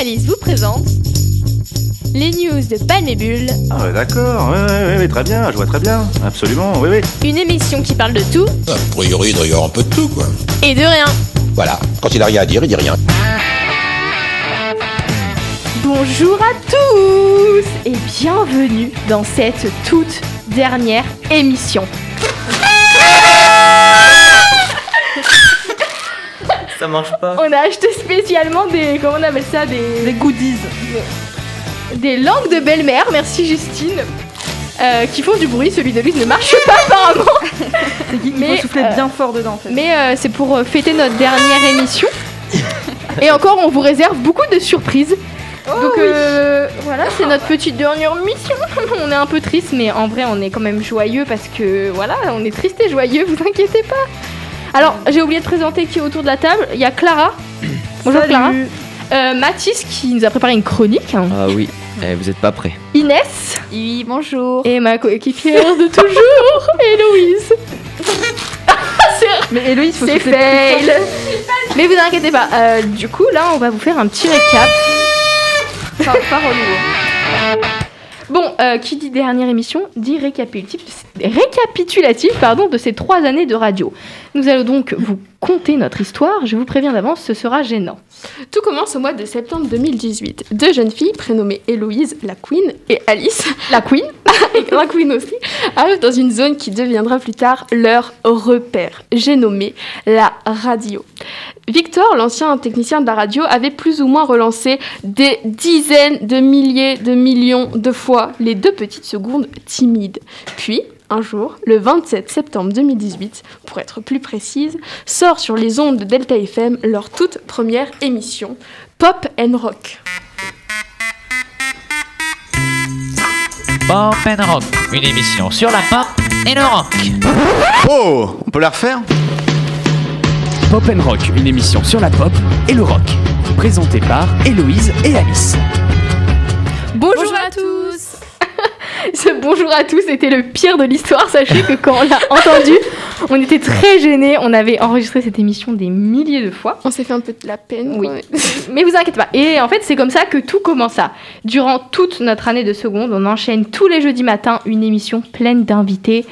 Alice vous présentent les news de Palmébule, Ah ouais, d'accord, ouais, ouais, ouais, ouais, très bien, je vois très bien, absolument, oui, oui. une émission qui parle de tout A priori, il doit y avoir un peu de tout, quoi. et de rien. Voilà, quand il a rien à dire, il dit rien. Bonjour à tous et bienvenue dans cette toute dernière émission. Ça marche pas. On a acheté spécialement des comment on appelle ça des Des goodies. des langues de belle-mère, merci Justine. euh, qui font du bruit, celui de lui ne marche pas apparemment. C'est qui Il Mais, faut souffler euh, bien fort dedans en fait. Mais euh, c'est pour fêter notre dernière émission. Et encore, on vous réserve beaucoup de surprises. Donc euh, voilà, c'est notre petite dernière mission. on est un peu triste, mais en vrai, on est quand même joyeux parce que voilà, on est triste et joyeux, vous inquiétez pas. Alors, j'ai oublié de présenter qui est autour de la table. Il y a Clara. Bonjour Salut. Clara. Euh, Mathis qui nous a préparé une chronique. Ah oui, eh, vous êtes pas prêts. Inès. Oui, bonjour. Et ma coéquipière de toujours, Héloïse. Mais Héloïse, faut C'est fail. Mais vous inquiétez pas. euh, du coup, là, on va vous faire un petit récap. relou. hein. Bon, euh, qui dit dernière émission dit récapitulatif, récapitulatif pardon, de ces trois années de radio. Nous allons donc vous conter notre histoire. Je vous préviens d'avance, ce sera gênant. Tout commence au mois de septembre 2018. Deux jeunes filles prénommées Héloïse, la Queen, et Alice, La Queen et la Queen aussi, arrivent dans une zone qui deviendra plus tard leur repère. J'ai nommé la radio. Victor, l'ancien technicien de la radio, avait plus ou moins relancé des dizaines de milliers de millions de fois les deux petites secondes timides. Puis, un jour, le 27 septembre 2018, pour être plus précise, sort sur les ondes de Delta FM leur toute première émission, Pop and Rock. Pop and Rock, une émission sur la pop et le rock. Oh, on peut la refaire? Pop and Rock, une émission sur la pop et le rock. Présentée par Héloïse et Alice. Ce bonjour à tous était le pire de l'histoire. Sachez que quand on l'a entendu, on était très gênés. On avait enregistré cette émission des milliers de fois. On s'est fait un peu de la peine. Oui. Mais vous inquiétez pas. Et en fait, c'est comme ça que tout commença. Durant toute notre année de seconde, on enchaîne tous les jeudis matins une émission pleine d'invités,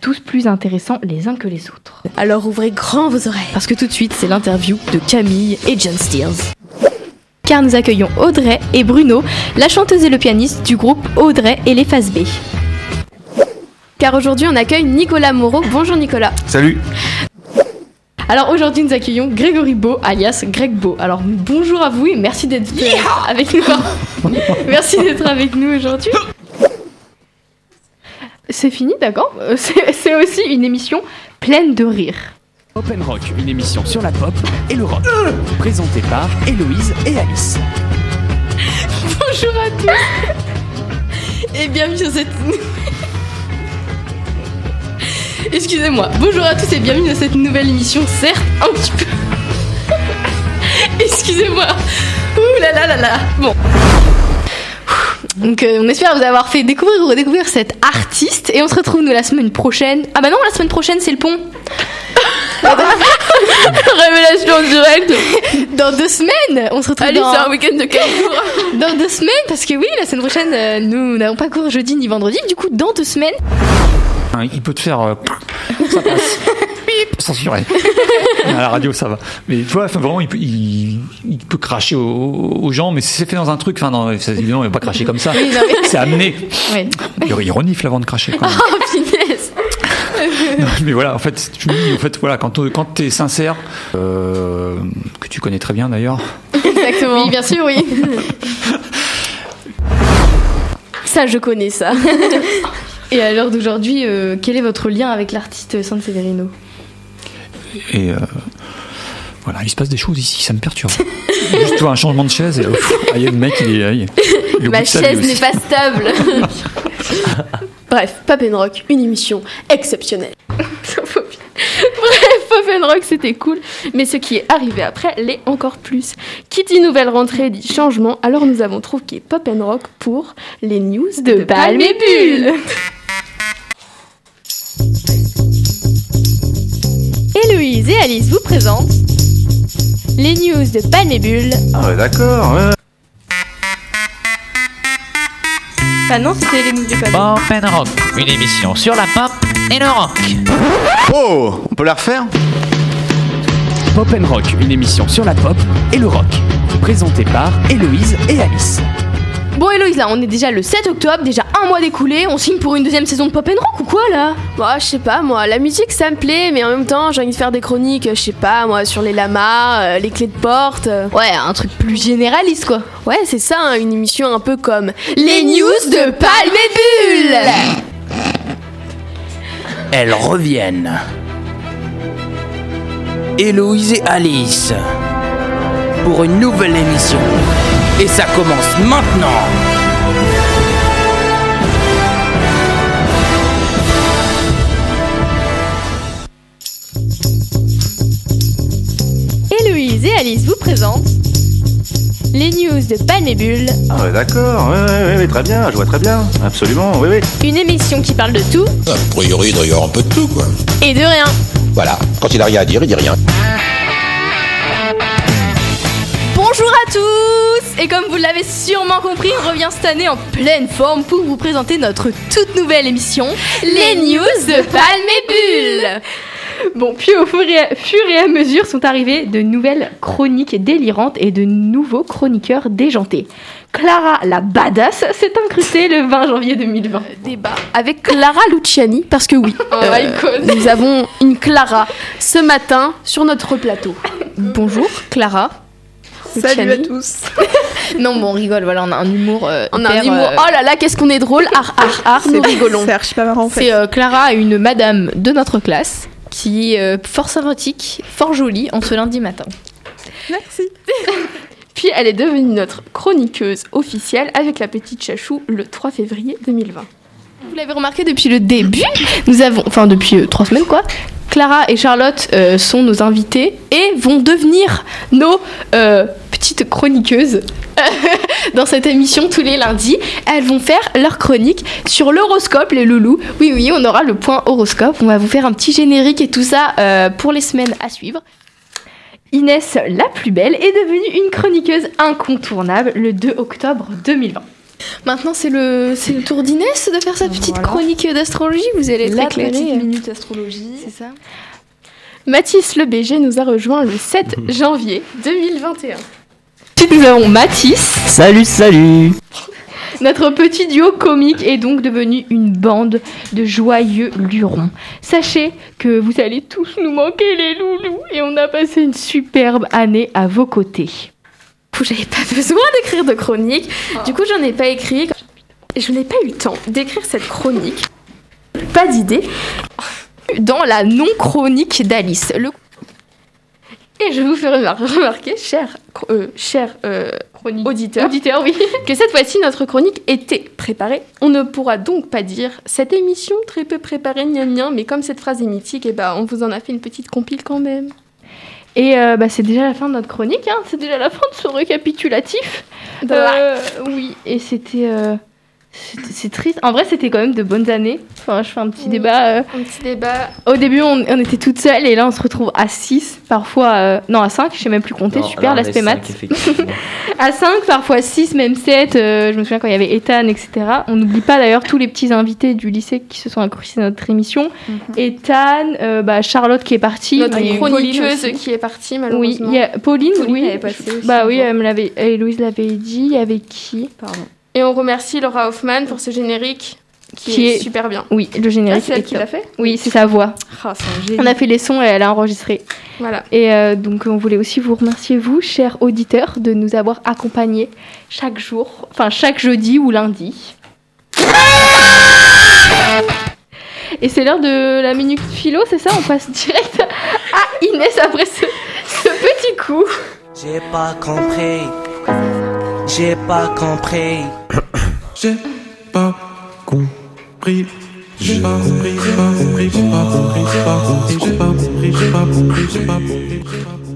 tous plus intéressants les uns que les autres. Alors ouvrez grand vos oreilles. Parce que tout de suite, c'est l'interview de Camille et John Steers. Car nous accueillons Audrey et Bruno, la chanteuse et le pianiste du groupe Audrey et les Phases B. Car aujourd'hui, on accueille Nicolas Moreau. Bonjour Nicolas. Salut Alors aujourd'hui, nous accueillons Grégory Beau, alias Greg Beau. Alors bonjour à vous et merci d'être avec nous. merci d'être avec nous aujourd'hui. C'est fini, d'accord? Euh, C'est c'est aussi une émission pleine de rire. Pop and Rock, une émission sur la pop et le rock. Présentée par Héloïse et Alice. Bonjour à tous Et bienvenue sur cette... Excusez-moi. Bonjour à tous et bienvenue dans cette nouvelle émission, certes un petit peu. Excusez-moi. Ouh là là là là. Bon. Donc euh, on espère vous avoir fait découvrir ou redécouvrir cet artiste et on se retrouve nous la semaine prochaine. Ah bah non, la semaine prochaine c'est le pont. Révélation directe. Dans deux semaines, on se retrouve Allez, dans, c'est un week-end de 15 jours. dans deux semaines parce que oui, la semaine prochaine euh, nous n'avons pas cours jeudi ni vendredi. Du coup, dans deux semaines, Hein, Il peut te faire. euh, ça passe. Censuré. À la radio, ça va. Mais tu vois, enfin, vraiment, il peut, il, il peut cracher aux, aux gens, mais si c'est fait dans un truc, enfin, non, évidemment, il va pas cracher comme ça. Oui, C'est amené. ouais. Il, il renifle avant de cracher. Quand même. Oh, finesse. Non, mais voilà, en fait, je me dis, en fait, voilà, quand, quand t'es sincère, euh, que tu connais très bien d'ailleurs, Exactement. Oui, bien sûr, oui. Ça, je connais ça. Et à l'heure d'aujourd'hui, euh, quel est votre lien avec l'artiste San Severino? Et euh, voilà, il se passe des choses ici, ça me perturbe. Juste toi, un changement de chaise, et ah, y a le mec, il est. il est- il est au bout Ma de chaise n'est pas stable. Bref, Pop and Rock, une émission exceptionnelle. Bref, Pop and Rock, c'était cool. Mais ce qui est arrivé après l'est encore plus. Qui dit nouvelle rentrée dit changement. Alors nous avons trouvé Pop and Rock pour les news de, Palme et Bulle. Héloïse et Alice vous présentent les news de Palmébule. Ah ouais, d'accord. Ouais. Bah non, c'était les news de Palmébule. Pop and Rock, une émission sur la pop et le rock. Oh, on peut la refaire Pop and Rock, une émission sur la pop et le rock. Présentée par Héloïse et Alice. Bon Héloïse, là on est déjà le 7 octobre, déjà un mois découlé, on signe pour une deuxième saison de Pop and Rock ou quoi là? Moi, je sais pas, moi, la musique ça me plaît, mais en même temps, j'ai envie de faire des chroniques, je sais pas, moi, sur les lamas, euh, les clés de porte. euh. Ouais, un truc plus généraliste quoi. Ouais, c'est ça, hein, une émission un peu comme les news de Palme et Bulle Elles reviennent. Héloïse et Alice. Pour une nouvelle émission. Et ça commence maintenant. Héloïse et Alice vous présentent les news de Bulle, Ah ouais, d'accord, ouais, ouais, ouais, très bien, je vois très bien, absolument, oui, oui. une émission qui parle de tout A priori, il doit y avoir un peu de tout, quoi. et de rien. Voilà, quand il a rien à dire, il dit rien. Bonjour à tous Et comme vous l'avez sûrement compris, on revient cette année en pleine forme pour vous présenter notre toute nouvelle émission, les news de Palme et Bulle. Bon, puis au fur et, à, fur et à mesure sont arrivées de nouvelles chroniques délirantes et de nouveaux chroniqueurs déjantés. Clara la badass s'est incrustée le 20 janvier 2020. Débat avec Clara Luciani, parce que oui, euh, icône. nous avons une Clara ce matin sur notre plateau. Bonjour Clara. Salut à tous. Non, bon, on rigole, voilà, on a un humour. euh, On a un hyper, humour, euh, oh là là, qu'est-ce qu'on est drôle, ar ar ar, nous rigolons. C'est archi pas marrant en fait. C'est euh, Clara, une madame de notre classe, qui est euh, fort sympathique, fort jolie en ce lundi matin. Merci. Puis elle est devenue notre chroniqueuse officielle avec la petite chachou le 3 février 2020. Vous l'avez remarqué depuis le début, nous avons, enfin depuis euh, trois semaines quoi, Clara et Charlotte euh, sont nos invitées et vont devenir nos euh, petites chroniqueuses dans cette émission tous les lundis. Elles vont faire leur chronique sur l'horoscope, les loulous. Oui, oui, on aura le point horoscope. On va vous faire un petit générique et tout ça euh, pour les semaines à suivre. Inès la plus belle est devenue une chroniqueuse incontournable le 2 octobre 2020. Maintenant, c'est le, c'est le tour d'Inès de faire sa petite Voilà. chronique d'astrologie. Vous allez être La petite minute astrologie. C'est ça Mathis Le BG nous a rejoint le 7 janvier 2021. Ensuite, nous avons Mathis. Salut, salut Notre petit duo comique est donc devenu une bande de joyeux lurons. Sachez que vous allez tous nous manquer les loulous et on a passé une superbe année à vos côtés. J'avais pas besoin d'écrire de chronique, du coup j'en ai pas écrit. Et je n'ai pas eu le temps d'écrire cette chronique. Pas d'idée. Dans la non-chronique d'Alice. Le... Et je vous fais remar- remarquer, cher, euh, cher euh, auditeur, Auditeur, oui. que cette fois-ci notre chronique était préparée. On ne pourra donc pas dire cette émission très peu préparée, gna gna, mais comme cette phrase est mythique, et bah on vous en a fait une petite compile quand même. Et euh, bah, c'est déjà la fin de notre chronique, hein. c'est déjà la fin de ce récapitulatif. Euh, oui, et c'était. Euh, c'est triste. En vrai, c'était quand même de bonnes années. Enfin, je fais un petit Oui. débat. euh, Un petit débat. Au début, on, on était toutes seules et là, on se retrouve à 6, parfois. euh, non, à 5, je sais même plus compter. Non, super, l'aspect cinq, maths. À 5, parfois 6, même 7. je me souviens quand il y avait Ethan, etc. On n'oublie pas d'ailleurs tous les petits invités du lycée qui se sont accrochés à notre émission. Ethan, euh, bah, Charlotte qui est partie. Notre Oui, chroniqueuse qui est partie Oui, malheureusement. il y a Pauline, Pauline, oui. elle est passée aussi, bah oui, elle me l'avait, et Louise l'avait dit. Il y avait qui? Pardon. Et on remercie Laura Hoffman pour ce générique qui, Qui est, est- super bien. Oui, le Ah, générique. c'est elle est qui l'a fait Oui, c'est sa voix. Ah, c'est. On a fait les sons et elle a enregistré. Voilà. Et euh, donc on voulait aussi vous remercier, vous, chers auditeurs, de nous avoir accompagnés chaque jour, enfin chaque jeudi ou lundi. Et c'est l'heure de la minute philo, c'est ça? On passe direct à Inès après ce, ce petit coup. J'ai pas compris. J'ai pas compris. J'ai pas compris. J'ai pas compris, j'ai pas compris, j'ai pas compris, j'ai pas compris, j'ai pas compris, j'ai pas compris, j'ai pas compris.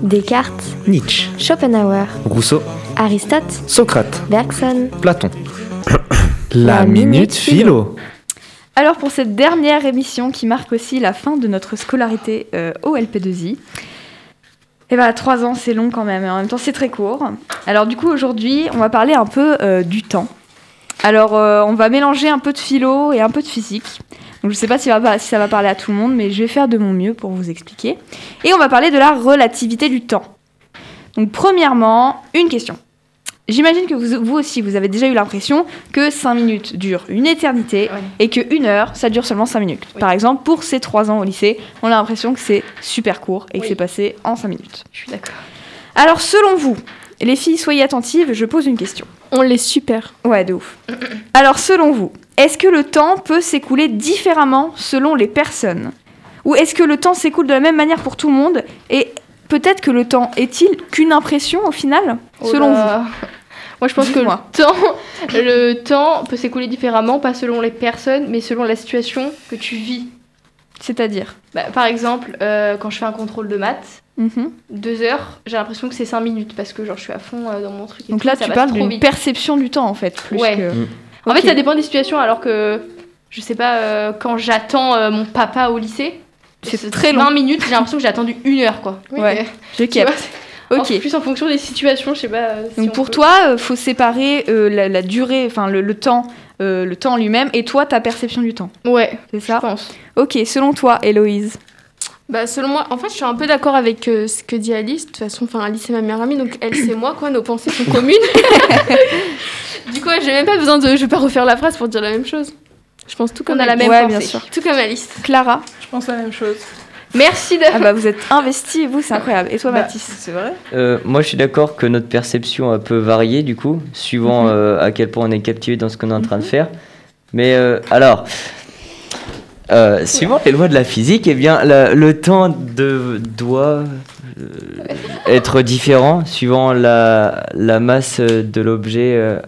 Descartes, Nietzsche, Schopenhauer, Rousseau, Aristote, Socrate, Bergson. Platon. La minute philo. Alors pour cette dernière émission qui marque aussi la fin de notre scolarité euh, au LP2I, et voilà, trois ans c'est long quand même, en même temps c'est très court. Alors du coup aujourd'hui on va parler un peu euh, du temps. Alors, euh, on va mélanger un peu de philo et un peu de physique. Donc, je sais pas si, si ça va parler à tout le monde, mais je vais faire de mon mieux pour vous expliquer. Et on va parler de la relativité du temps. Donc, premièrement, une question. J'imagine que vous, vous aussi, vous avez déjà eu l'impression que 5 minutes durent une éternité et que 1 heure, ça dure seulement 5 minutes. Par exemple, pour ces 3 ans au lycée, on a l'impression que c'est super court et que c'est passé en 5 minutes. Je suis d'accord. Alors, selon vous, les filles, soyez attentives, je pose une question. On les super. Ouais, de ouf. Alors, selon vous, est-ce que le temps peut s'écouler différemment selon les personnes? Ou est-ce que le temps s'écoule de la même manière pour tout le monde Et peut-être que le temps est-il qu'une impression au final Selon Oh là. Moi, je pense que le temps, le temps peut s'écouler différemment, pas selon les personnes, mais selon la situation que tu vis. C'est-à-dire Bah, Par exemple, euh, quand je fais un contrôle de maths, Mhm. deux heures, j'ai l'impression que c'est cinq minutes parce que genre je suis à fond euh, dans mon truc. et Donc tout, là, ça tu parles d'une perception du temps en fait, plus Ouais. que. En fait, ça dépend des situations. Alors que, je sais pas, euh, quand j'attends euh, mon papa au lycée, C'est très long. 20 minutes, j'ai l'impression que j'ai attendu une heure, quoi. Ouais, je capte. Ok. En plus, en fonction des situations, je sais pas. euh, si Donc on pour peut- toi, euh, faut séparer euh, la, la durée, enfin le, le temps, euh, le temps lui-même, et toi ta perception du temps. Ouais, c'est ça. je pense. Ok, selon toi, Héloïse. Bah, selon moi, en fait, je suis un peu d'accord avec euh, ce que dit Alice. De toute façon, enfin, Alice c'est ma meilleure amie, donc elle c'est moi, quoi. Nos pensées sont communes. du coup, j'ai même pas besoin de. Je vais pas refaire la phrase pour dire la même chose. Je pense tout comme On a la Alice. même Ouais, pensée. bien sûr. Tout comme Alice. Clara. Je pense la même chose. Merci de. Ah bah vous êtes investis, vous c'est incroyable. Et toi Bah, Mathis C'est vrai Euh, moi, je suis d'accord que notre perception peut varier du coup, suivant euh, à quel point on est captivé dans ce qu'on est en train de faire. Mais euh, alors, euh, suivant les lois de la physique, eh bien, la- le temps de, doit euh, être différent suivant la, la masse de l'objet euh,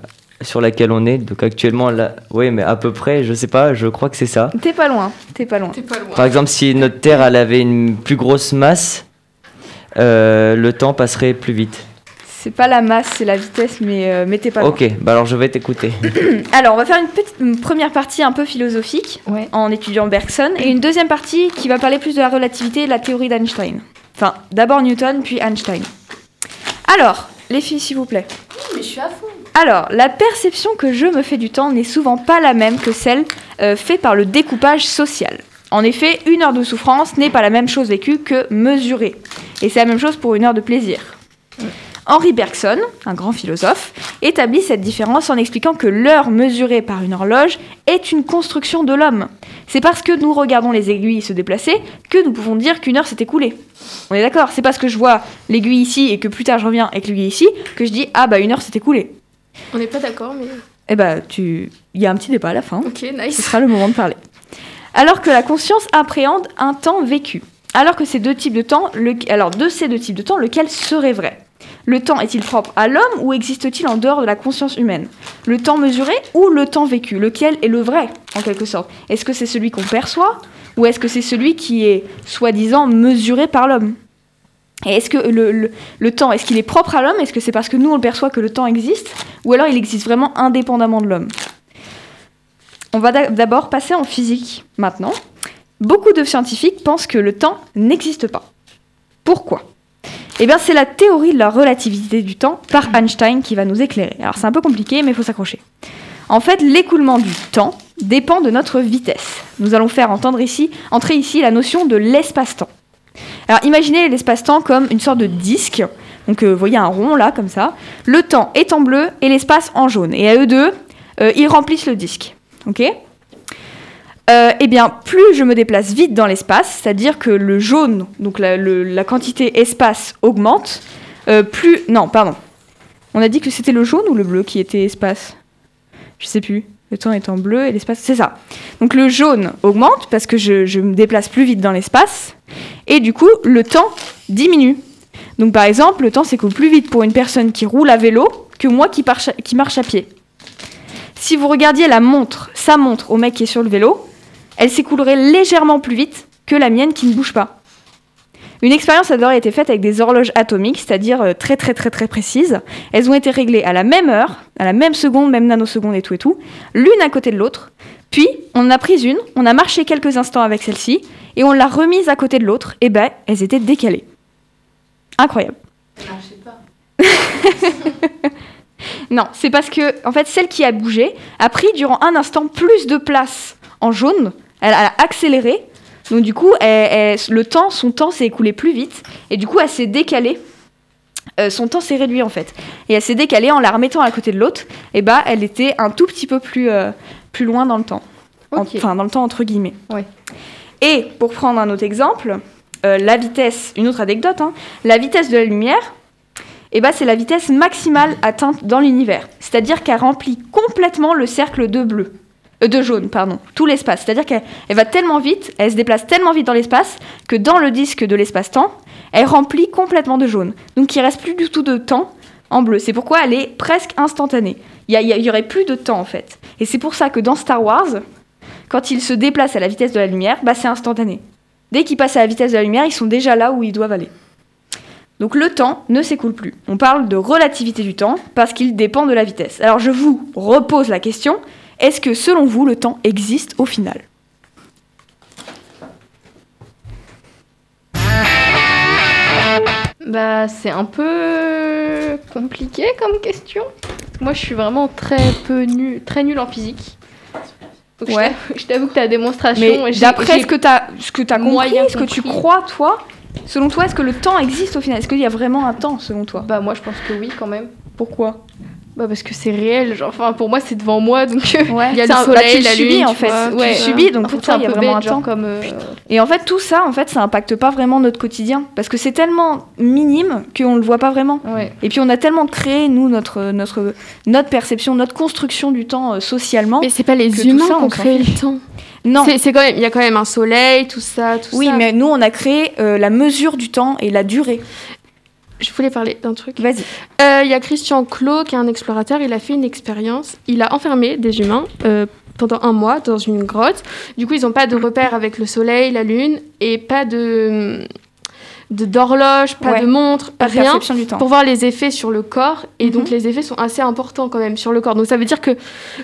sur laquelle on est. Donc actuellement, là, oui, mais à peu près, je sais pas, je crois que c'est ça. T'es pas loin, t'es pas loin. T'es pas loin. Par exemple, si notre Terre elle avait une plus grosse masse, euh, le temps passerait plus vite. C'est pas la masse, c'est la vitesse, mais, euh, mais t'es pas loin. Ok, bah alors je vais t'écouter. Alors on va faire une petite une première partie un peu philosophique en étudiant Bergson et une deuxième partie qui va parler plus de la relativité et de la théorie d'Einstein. Enfin, d'abord Newton, puis Einstein. Alors, les filles, s'il vous plaît. Mais je suis à fond. Alors, la perception que je me fais du temps n'est souvent pas la même que celle euh, faite par le découpage social. En effet, une heure de souffrance n'est pas la même chose vécue que mesurée. Et c'est la même chose pour une heure de plaisir. Henri Bergson, un grand philosophe, établit cette différence en expliquant que l'heure mesurée par une horloge est une construction de l'homme. C'est parce que nous regardons les aiguilles se déplacer que nous pouvons dire qu'une heure s'est écoulée. On est d'accord C'est parce que je vois l'aiguille ici et que plus tard je reviens avec l'aiguille ici que je dis ah bah une heure s'est écoulée. On n'est pas d'accord, mais. Eh bah, tu... il y a un petit débat à la fin. Ok, nice. Ce sera le moment de parler. Alors que la conscience appréhende un temps vécu. Alors que ces deux types de temps, le... alors de ces deux types de temps, lequel serait vrai? Le temps est-il propre à l'homme ou existe-t-il en dehors de la conscience humaine? Le temps mesuré ou le temps vécu? Lequel est le vrai, en quelque sorte? Est-ce que c'est celui qu'on perçoit ou est-ce que c'est celui qui est soi-disant mesuré par l'homme? Et est-ce que le, le- le temps, est-ce qu'il est propre à l'homme? Est-ce que c'est parce que nous on le perçoit que le temps existe? Ou alors il existe vraiment indépendamment de l'homme? On va d'a- d'abord passer en physique maintenant. Beaucoup de scientifiques pensent que le temps n'existe pas. Pourquoi? Eh bien c'est la théorie de la relativité du temps par Einstein qui va nous éclairer. Alors c'est un peu compliqué mais il faut s'accrocher. En fait, l'écoulement du temps dépend de notre vitesse. Nous allons faire entendre ici, entrer ici la notion de l'espace-temps. Alors imaginez l'espace-temps comme une sorte de disque. Donc euh, vous voyez un rond là, comme ça. Le temps est en bleu et l'espace en jaune. Et à eux deux, euh, ils remplissent le disque. Ok? Euh, Eh bien, plus je me déplace vite dans l'espace, c'est-à-dire que le jaune, donc la, quantité espace augmente, plus... Non, pardon. On a dit que c'était le jaune ou le bleu qui était espace? Je sais plus. Le temps est en bleu et l'espace... C'est ça. Donc le jaune augmente parce que je me déplace plus vite dans l'espace. Et du coup, le temps diminue. Donc par exemple, le temps s'écoule plus vite pour une personne qui roule à vélo que moi qui, marche à- pied. Si vous regardiez la montre, sa montre au mec qui est sur le vélo, elle s'écoulerait légèrement plus vite que la mienne qui ne bouge pas. Une expérience a d'abord été faite avec des horloges atomiques, c'est-à-dire euh, très très très très précises. Elles ont été réglées à la même heure, à la même seconde, même nanoseconde et tout et tout, l'une à côté de l'autre. Puis on en a pris une, on a marché quelques instants avec celle-ci, et on l'a remise à côté de l'autre, et ben elles étaient décalées. Incroyable. Non, c'est parce que, en fait, celle qui a bougé a pris durant un instant plus de place en jaune. Elle a accéléré. Donc, du coup, elle- elle- le temps, son temps s'est écoulé plus vite. Et du coup, elle s'est décalée. Euh, son temps s'est réduit en fait. Et elle s'est décalée en la remettant à côté de l'autre. Et bah, elle était un tout petit peu plus, euh, plus loin dans le temps. En- Enfin, dans le temps entre guillemets. Et pour prendre un autre exemple, euh, la vitesse, une autre anecdote, hein, la vitesse de la lumière, eh ben, c'est la vitesse maximale atteinte dans l'univers. C'est-à-dire qu'elle remplit complètement le cercle de bleu. Euh, de jaune, pardon. Tout l'espace. C'est-à-dire qu'elle elle va tellement vite, elle se déplace tellement vite dans l'espace, que dans le disque de l'espace-temps, elle remplit complètement de jaune. Donc il reste plus du tout de temps en bleu. C'est pourquoi elle est presque instantanée. Il y, y y aurait plus de temps en fait. Et c'est pour ça que dans Star Wars, quand ils se déplacent à la vitesse de la lumière, bah, c'est instantané. Dès qu'ils passent à la vitesse de la lumière, ils sont déjà là où ils doivent aller. Donc le temps ne s'écoule plus. On parle de relativité du temps parce qu'il dépend de la vitesse. Alors je vous repose la question, est-ce que selon vous le temps existe au final? Bah, c'est un peu compliqué comme question. Moi, je suis vraiment très peu très nulle en physique. Donc, Ouais. Je t'avoue que ta démonstration. Mais d'après ce que tu as, ce que as compris, ce que tu crois toi, selon toi, est-ce que le temps existe au final? Est-ce qu'il y a vraiment un temps selon toi? Bah, moi, je pense que oui, quand même. Pourquoi? Bah, parce que c'est réel. Genre, enfin, pour moi, c'est devant moi, donc. Ouais. Il y a le un- bah, soleil, tu le la subis, lune, en tu fait. vois. Tu Ouais, subis, donc fait, pour toi, il y a vraiment bête, un temps. comme. euh, Et en fait, tout ça, en fait, ça impacte pas vraiment notre quotidien parce que c'est tellement minime qu'on le voit pas vraiment. Ouais. Et puis on a tellement créé nous notre notre notre perception, notre construction du temps euh, socialement. Mais c'est pas les humains qui on ont créé le temps. Non. C'est c'est quand même, il y a quand même un soleil, tout ça, tout Oui, ça. mais nous on a créé euh, la mesure du temps et la durée. Je voulais parler d'un truc. Vas-y. Euh, Il y a Christian Clot, qui est un explorateur, il a fait une expérience. Il a enfermé des humains euh, pendant un mois dans une grotte. Du coup, ils n'ont pas de repère avec le soleil, la lune, et pas de de- d'horloge, pas Ouais. de montre, Pas rien perception du temps. pour voir les effets sur le corps. Et donc, Mhm. les effets sont assez importants quand même sur le corps. Donc, ça veut dire que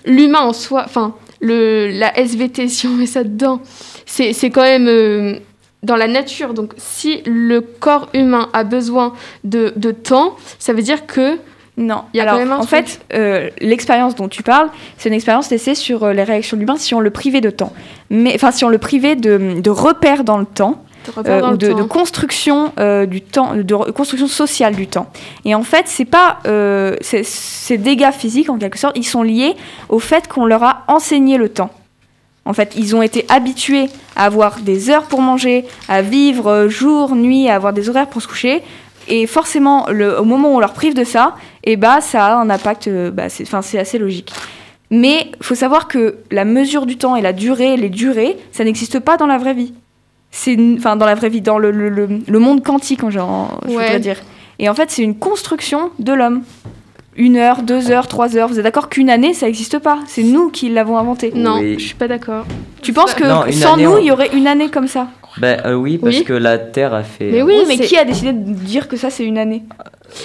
l'humain en soi, enfin, le, la SVT, si on met ça dedans, c'est c'est quand même euh, dans la nature. Donc, si le corps humain a besoin de, de temps, ça veut dire que Non. il y a Alors, quand même un en truc. fait, euh, l'expérience dont tu parles, c'est une expérience laissée sur euh, les réactions de l'humain si on le privait de temps. Mais, enfin, si on le privait de, de repères dans le temps. Dans ou de, construction euh, du temps, de construction sociale du temps. Et en fait, c'est pas euh, ces dégâts physiques en quelque sorte, ils sont liés au fait qu'on leur a enseigné le temps. En fait, ils ont été habitués à avoir des heures pour manger, à vivre euh, jour, nuit, à avoir des horaires pour se coucher. Et forcément, le, au moment où on leur prive de ça, et bah, ça a un impact. euh, bah, c'est, assez logique. Mais il faut savoir que la mesure du temps et la durée, les durées, ça n'existe pas dans la vraie vie. C'est, enfin, dans la vraie vie, dans le, le- le- le monde quantique, genre, je Ouais. voudrais dire. Et en fait, c'est une construction de l'homme. Une heure, deux heures, trois heures. Vous êtes d'accord qu'une année, ça n'existe pas C'est nous qui l'avons inventé. Non, Oui. je suis pas d'accord. Tu penses que Non, une sans année, nous, on- il y aurait une année comme ça? Ben euh, oui, parce Oui. que la Terre a fait. Mais oui, mais qui a décidé de dire que ça, c'est une année?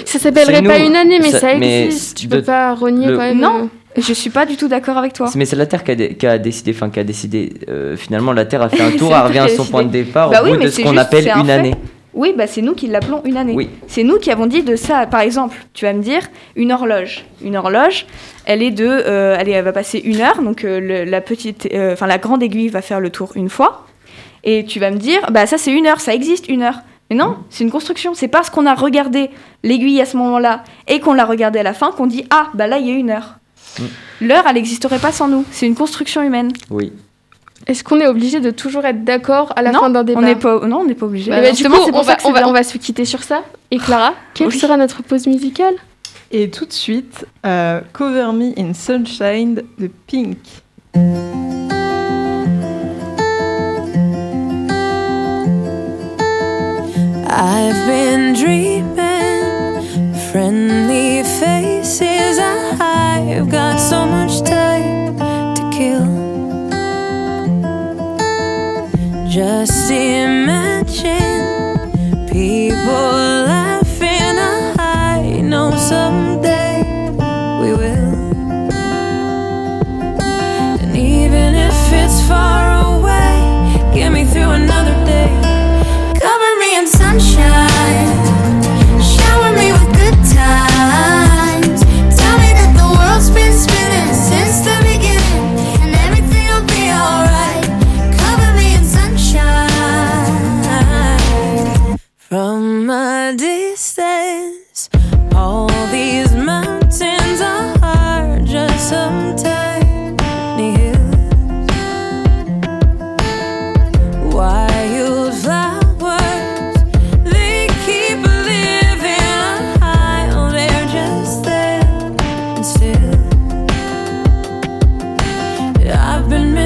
Ça s'appellerait pas une année, mais Ça- ça, mais existe. Tu de- peux pas renier le- quand même. Non. euh, Je suis pas du tout d'accord avec toi. Mais c'est la Terre qui a, dé- qui a décidé, enfin qui a décidé. euh, finalement, la Terre a fait un tour, elle revient à son point de départ Bah au oui, bout mais de ce qu'on appelle un une fait. année. Oui, bah c'est nous qui l'appelons une année. Oui. C'est nous qui avons dit de ça. Par exemple, tu vas me dire une horloge. Une horloge, elle est de, euh, elle, est- elle va passer une heure, donc euh, le- la petite, euh, enfin la grande aiguille va faire le tour une fois. Et tu vas me dire, bah ça c'est une heure, ça existe une heure. Mais non, c'est une construction. C'est parce qu'on a regardé l'aiguille à ce moment-là et qu'on l'a regardée à la fin qu'on dit ah bah là il y a une heure. L'heure, elle n'existerait pas sans nous. C'est une construction humaine. Oui. Est-ce qu'on est obligé de toujours être d'accord à la Non, fin d'un débat On n'est pas, non, on n'est pas obligé. Du Justement, coup, on va, que c'est on, va, bien. on va se quitter sur ça. Et Clara, quelle Oui. sera notre pause musicale? Et tout de suite, euh, Cover Me in Sunshine de Pink. I've been dreaming friendly faces. I've got so much time Just imagine people I've been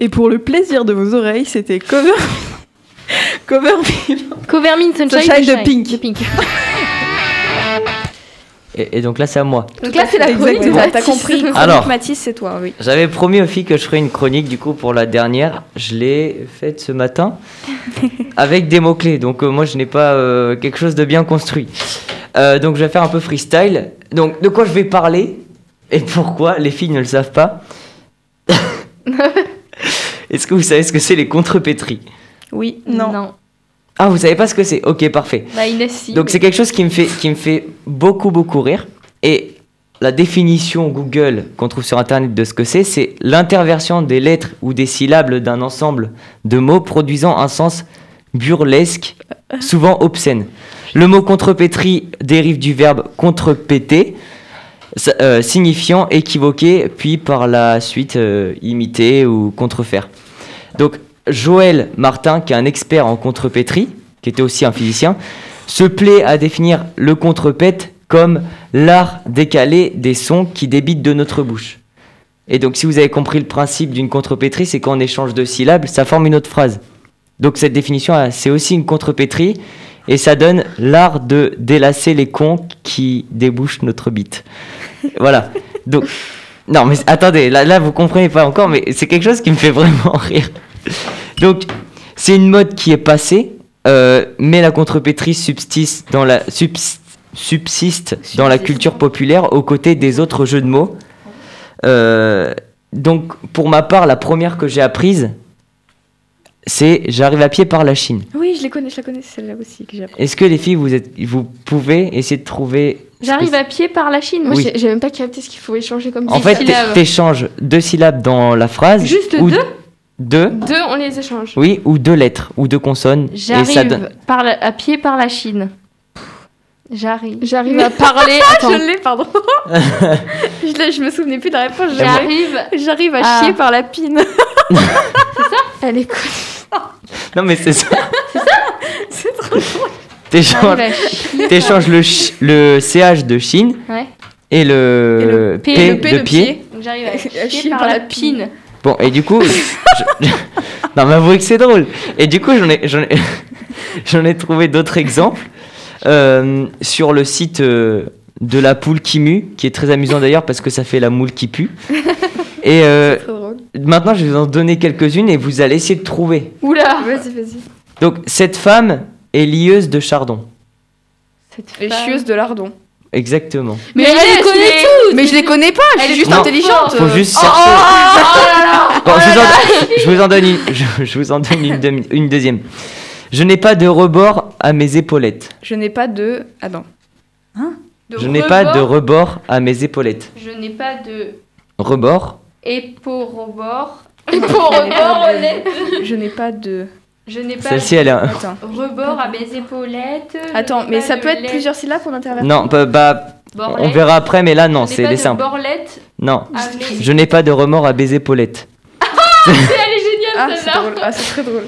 Et pour le plaisir de vos oreilles, c'était Cover... Cover Me. Cover Me in Sunshine, Sunshine de de Pink. de Pink. Et, et donc là, c'est à moi. Donc là, c'est la chronique de Exactement. T'as compris. Alors. Mathis, c'est toi, oui. J'avais promis aux filles que je ferais une chronique du coup pour la dernière. Je l'ai faite ce matin avec des mots-clés. Donc euh, moi je n'ai pas euh, quelque chose de bien construit. Euh, donc je vais faire un peu freestyle. Donc de quoi je vais parler et pourquoi les filles ne le savent pas? Est-ce que vous savez ce que c'est les contrepétries Oui. Non. Ah vous savez pas ce que c'est Ok parfait. Bah Inès, si. Donc mais- c'est quelque chose qui me fait qui me fait beaucoup beaucoup rire et la définition Google qu'on trouve sur internet de ce que c'est, c'est l'interversion des lettres ou des syllabes d'un ensemble de mots produisant un sens burlesque, souvent obscène. Le mot contrepétrie dérive du verbe contrepéter, euh, signifiant équivoquer, puis par la suite euh, imiter ou contrefaire. Donc Joël Martin, qui est un expert en contrepétrie, qui était aussi un physicien, se plaît à définir le contrepète comme l'art décalé des sons qui débitent de notre bouche. Et donc si vous avez compris le principe d'une contrepétrie, c'est qu'en échange de syllabes, ça forme une autre phrase. Donc cette définition, c'est aussi une contrepétrie, et ça donne l'art de délasser les cons qui débouchent notre bite. voilà. Donc, non mais attendez, là, là vous comprenez pas encore, mais c'est quelque chose qui me fait vraiment rire. Donc, c'est une mode qui est passée, euh, mais la contrepétrie subsiste dans la, subs- subsiste dans la culture populaire aux côtés des autres jeux de mots. Euh, donc, pour ma part, la première que j'ai apprise, c'est J'arrive à pied par la Chine. Oui, je les connais, je la connais, c'est celle-là aussi que j'ai appris. Est-ce que les filles, vous, êtes, vous pouvez essayer de trouver. J'arrive à pied par la Chine. Moi, Oui. j'ai- même pas capté ce qu'il faut échanger comme En fait, t'échanges deux syllabes dans la phrase. Juste ou deux Deux Deux, on les échange. Oui, ou deux lettres, ou deux consonnes. Ça J'arrive donne. à pied par la Chine. J'arrive. J'arrive à parler. Attends. je l'ai, pardon. je, je me souvenais plus de la réponse. J'arrive. J'arrive à à- chier par la pine. Elle est connue. Non, mais c'est ça. c'est trop drôle. T'échanges, le, ch- le CH de Chine Ouais. et le, Et le P, P, de, pied. Donc j'arrive à chier par la pine. Bon, et du coup, je- non, mais avouez que c'est drôle. Et du coup, j'en ai, j'en ai, j'en ai trouvé d'autres exemples euh, sur le site euh, de la poule qui mue, qui est très amusant d'ailleurs parce que ça fait la moule qui pue. Et euh, maintenant, je vais vous en donner quelques-unes et vous allez essayer de trouver. Oula Vas-y, vas-y. Donc, cette femme est lieuse de chardon. Les chieuses de lardon. Exactement. Mais, Mais je les connais mais- toutes Mais je les connais pas, je Elle suis est juste Non, intelligente faut juste Oh, chercher. oh, oh là là Bon, Oh je, vous là en, là je vous en donne une, je, je vous en donne une, demi- une deuxième. Je n'ai pas de rebord à mes épaulettes. Je n'ai pas de... Attends. Je n'ai pas de rebord à mes épaulettes. Je n'ai pas de Rebord n'ai pas Épaule-rebord, de- honnête. Je n'ai pas de... Je n'ai pas Celle-ci, elle est un- Attends. rebord à mes épaulettes. Attends, mais ça peut être lait- plusieurs syllabes pour interversion Non, bah, bah, on verra après, mais là, non, Je n'ai c'est de simples. borlette Non, je n'ai pas de remords à mes épaulettes. Elle est géniale Ah, c'est celle-là. drôle. Ah, c'est très drôle.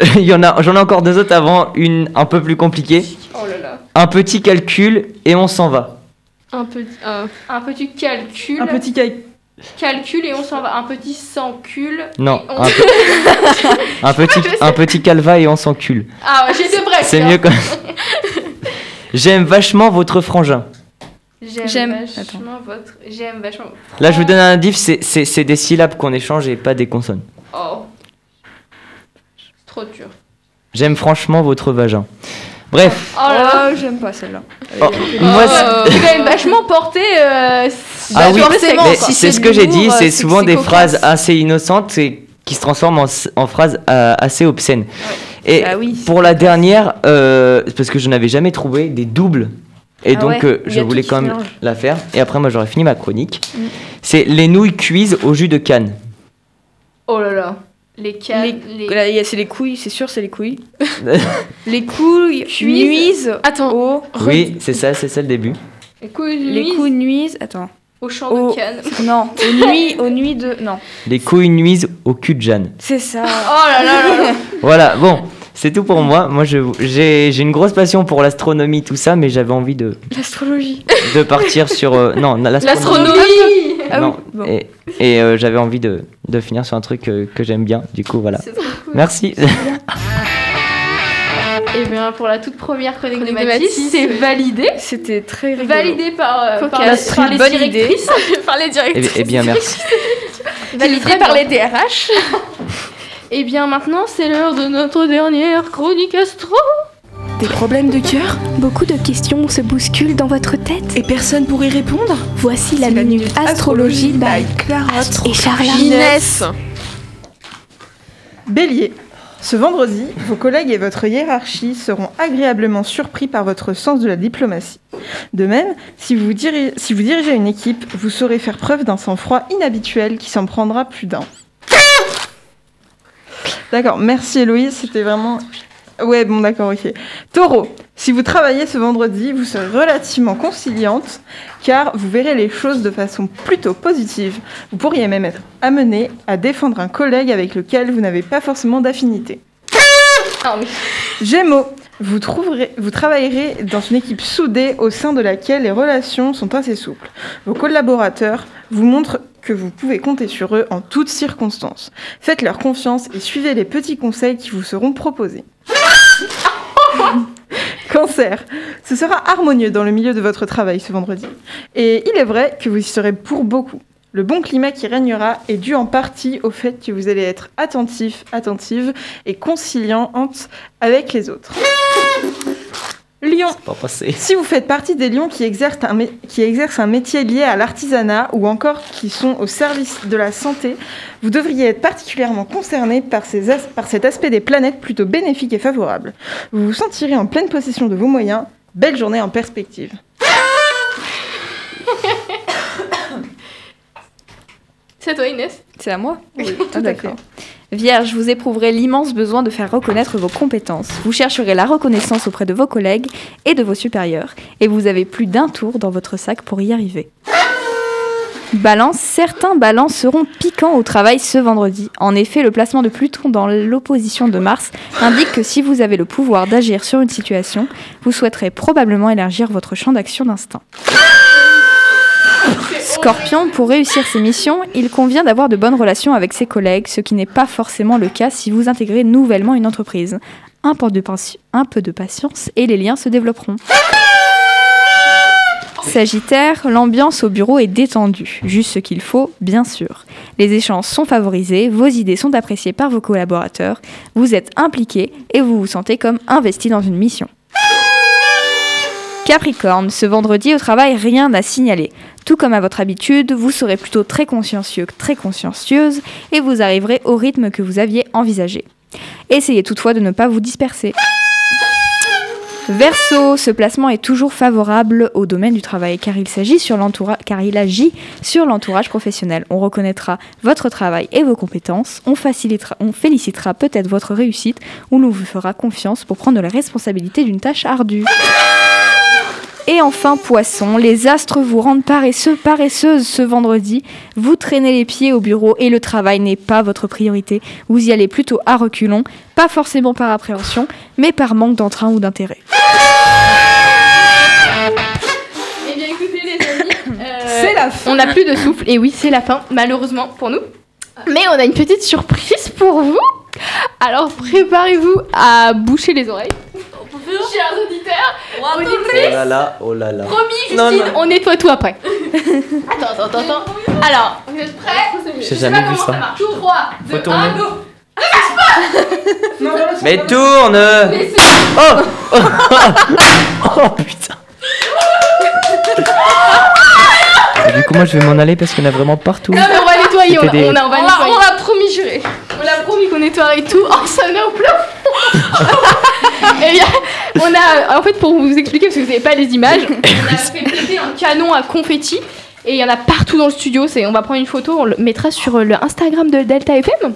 Il y en a, j'en ai encore deux autres avant, une un peu plus compliquée. Oh là là. Un petit calcul et on s'en va. Un petit, un, un petit calcul. Un petit calcul. Calcul et on s'en va. Un petit s'encule. Non, on- un, pe- un petit, un petit calva et on s'encule. Ah, ouais, j'étais presque. C'est hein. mieux quand J'aime vachement votre frangin. J'aime vachement votre. J'aime vachement. Là, je vous donne un indice, c'est- c'est c'est des syllabes qu'on échange et pas des consonnes. Oh. Trop dur. J'aime franchement votre vagin. Bref, Oh là là. Oh, j'aime pas celle-là. Oh, moi, quand même vachement porté. euh, ah oui, mais quoi. c'est ce que j'ai dit, c'est souvent des phrases assez innocentes et qui se transforment en, phrases euh, assez obscènes. Et Bah oui. pour la dernière, euh, parce que je n'avais jamais trouvé des doubles, et Ah donc ouais, euh, je voulais quand même mélange. la faire, et après moi j'aurais fini ma chronique. Mm. C'est les nouilles cuises au jus de canne. Oh là là. Les cannes. Les- Les... C'est les couilles, c'est sûr, c'est les couilles. les couilles Cuisent. nuisent Attends. au. oui, c'est ça, c'est ça le début. Les couilles Les nuisent couilles nuisent. Attends. Au champ au- de canne. Non, aux nuits, aux nuits de. Non, Les couilles nuisent au cul de Jeanne. c'est ça. Oh là là là là. Voilà, bon, c'est tout pour moi. Moi, je- j'ai j'ai une grosse passion pour l'astronomie, tout ça, mais j'avais envie de, L'astrologie. de partir sur. euh, non, l'astronomie. L'astronomie. Ah oui. Bon. Et, et, euh, j'avais envie de, de finir sur un truc euh, que j'aime bien. Du coup, voilà. C'est trop cool. Merci. Et bien pour la toute première chronique de Chronique de Mathis, c'est validé. C'était très rigolo. Validé par, euh, par, Cocasse. par les Bonne idée. directrices. Par les Eh directrices. bien, eh bien, merci. Validé par les DRH. Et bien maintenant, c'est l'heure de notre dernière chronique astro. Des problèmes de cœur? Beaucoup de questions se bousculent dans votre tête Et personne pour y répondre? Voici la minute astrologie by Clarotte et Charla. Inès. Bélier. Ce vendredi, vos collègues et votre hiérarchie seront agréablement surpris par votre sens de la diplomatie. De même, si vous, dirigez une équipe, vous saurez faire preuve d'un sang-froid inhabituel qui s'en prendra plus d'un. D'accord, merci Héloïse, c'était vraiment... Ouais, bon d'accord, ok. Taureau, si vous travaillez ce vendredi, vous serez relativement conciliante, car vous verrez les choses de façon plutôt positive. Vous pourriez même être amené à défendre un collègue avec lequel vous n'avez pas forcément d'affinité. Ah. Gémeaux, vous, trouverez, vous travaillerez dans une équipe soudée au sein de laquelle les relations sont assez souples. Vos collaborateurs vous montrent que vous pouvez compter sur eux en toutes circonstances. Faites-leur confiance et suivez les petits conseils qui vous seront proposés. Cancer, ce sera harmonieux dans le milieu de votre travail ce vendredi. Et il est vrai que vous y serez pour beaucoup. Le bon climat qui régnera est dû en partie au fait que vous allez être attentif, attentive et conciliante avec les autres. Lion, Pas passé. si vous faites partie des lions qui exercent un, mé- qui exercent un métier lié à l'artisanat ou encore qui sont au service de la santé, vous devriez être particulièrement concerné par, ces as- par cet aspect des planètes plutôt bénéfique et favorable. Vous vous sentirez en pleine possession de vos moyens. Belle journée en perspective. C'est à toi Inès? C'est à moi? Oui, Ah, d'accord. Vierge, vous éprouverez l'immense besoin de faire reconnaître vos compétences. Vous chercherez la reconnaissance auprès de vos collègues et de vos supérieurs, et vous avez plus d'un tour dans votre sac pour y arriver. Balance, certains balances seront piquants au travail ce vendredi. En effet, le placement de Pluton dans l'opposition de Mars indique que si vous avez le pouvoir d'agir sur une situation, vous souhaiterez probablement élargir votre champ d'action d'instinct. Scorpion, pour réussir ses missions, il convient d'avoir de bonnes relations avec ses collègues, ce qui n'est pas forcément le cas si vous intégrez nouvellement une entreprise. Un peu de, patience et les liens se développeront. Sagittaire, l'ambiance au bureau est détendue, juste ce qu'il faut, bien sûr. Les échanges sont favorisés, vos idées sont appréciées par vos collaborateurs, vous êtes impliqué et vous vous sentez comme investi dans une mission. Capricorne, ce vendredi au travail, rien à signaler. Tout comme à votre habitude, vous serez plutôt très consciencieux, très consciencieuse, et vous arriverez au rythme que vous aviez envisagé. Essayez toutefois de ne pas vous disperser. Verseau, ce placement est toujours favorable au domaine du travail car il s'agit sur car il agit sur l'entourage professionnel. On reconnaîtra votre travail et vos compétences, on, facilitera, on félicitera peut-être votre réussite ou l'on vous fera confiance pour prendre la responsabilité d'une tâche ardue. Et enfin, poisson, les astres vous rendent paresseux, paresseuse ce vendredi. Vous traînez les pieds au bureau et le travail n'est pas votre priorité. Vous y allez plutôt à reculons, pas forcément par appréhension, mais par manque d'entrain ou d'intérêt. Eh bien écoutez les amis, euh, C'est la fin. On n'a plus de souffle et oui c'est la fin malheureusement pour nous. Mais on a une petite surprise pour vous. Alors préparez-vous à boucher les oreilles. Chers auditeurs, auditrices, Oh là là, oh là là. promis Justine, non. on nettoie tout après. attends, attends, attends, attends. Alors, vous êtes prêts J'ai Je sais jamais pas vu comment ça. marche. 3, 2, Faut tourner. 1, go Mais tourne Oh Oh, Oh, putain Et Du coup, moi, je vais m'en aller parce qu'il y en a vraiment partout. Non mais on va nettoyer, on, C'était des- on, a- on va On l'a- nettoyer. on l'a promis juré. On l'a promis qu'on nettoierait tout. Oh, ça venait au plafond Eh bien, on a, en fait, pour vous expliquer, parce que vous n'avez pas les images, on a fait péter un canon à confetti. Et il y en a partout dans le studio. C'est, on va prendre une photo, on le mettra sur le Instagram de Delta FM.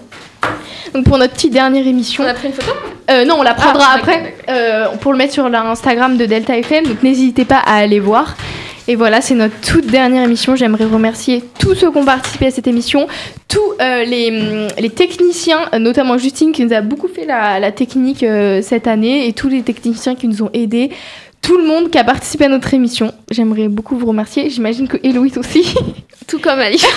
Donc pour notre petite dernière émission. On a pris une photo? Euh, non, on la prendra Ah, après euh, pour le mettre sur l'Instagram de Delta FM. Donc n'hésitez pas à aller voir. Et voilà, c'est notre toute dernière émission. J'aimerais remercier tous ceux qui ont participé à cette émission, tous euh, les, les techniciens, notamment Justine qui nous a beaucoup fait la, la technique euh, cette année, et tous les techniciens qui nous ont aidés. Tout le monde qui a participé à notre émission. J'aimerais beaucoup vous remercier. J'imagine que Héloïse aussi. Tout comme Ali.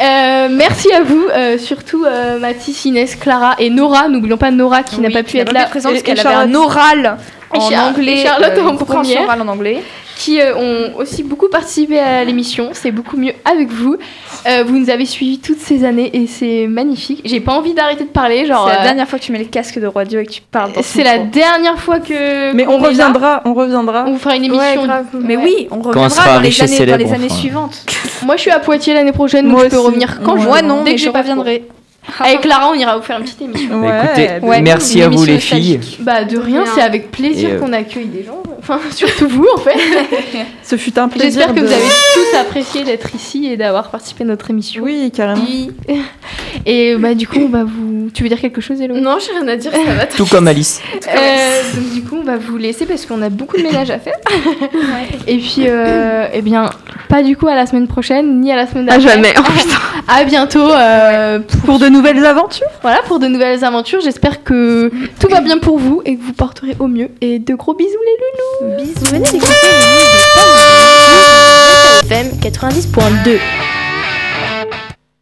Euh, merci à vous, euh, surtout euh, Mathis, Inès, Clara et Nora. N'oublions pas Nora qui n'a pas pu être là. présente parce qu'elle avait un oral Et en Char- anglais, et Charlotte euh, en première. orale en anglais. Qui euh, ont aussi beaucoup participé à l'émission. C'est beaucoup mieux avec vous. Euh, vous nous avez suivis toutes ces années et c'est magnifique. J'ai pas envie d'arrêter de parler. Genre, C'est la euh, dernière fois que tu mets le casque de radio et que tu parles. c'est la dernière fois que. Mais on reviendra, on reviendra. On vous fera une émission. Mais Ouais. oui, on Quand on reviendra sera dans les années, dans les années enfin. suivantes. Moi, je suis à Poitiers l'année prochaine, donc Moi je peux revenir quand je Moi veux. non, Dès mais que je reviendrai. Avec Clara, on ira vous faire une petite émission. Bah, écoutez, Ouais, merci une à vous les filles. Bah de rien, c'est avec plaisir euh, qu'on accueille des gens. Enfin, surtout vous en fait. Ce fut un plaisir. J'espère que de- vous avez tous apprécié d'être ici et d'avoir participé à notre émission. Oui, carrément. Et bah du coup, on va vous. Tu veux dire quelque chose, Hélo Non, j'ai rien à dire, ça va. Tout comme Alice. Euh, donc du coup, on va vous laisser parce qu'on a beaucoup de ménage à faire. Et puis, euh, eh bien, pas du coup à la semaine prochaine, ni à la semaine À d'après. jamais. Oh, À bientôt euh, Pour de nouvelles aventures. Voilà, pour de nouvelles aventures. J'espère que tout va bien pour vous et que vous porterez au mieux. Et de gros bisous les loulous. Bisous, venez d'écouter les FM 90.2.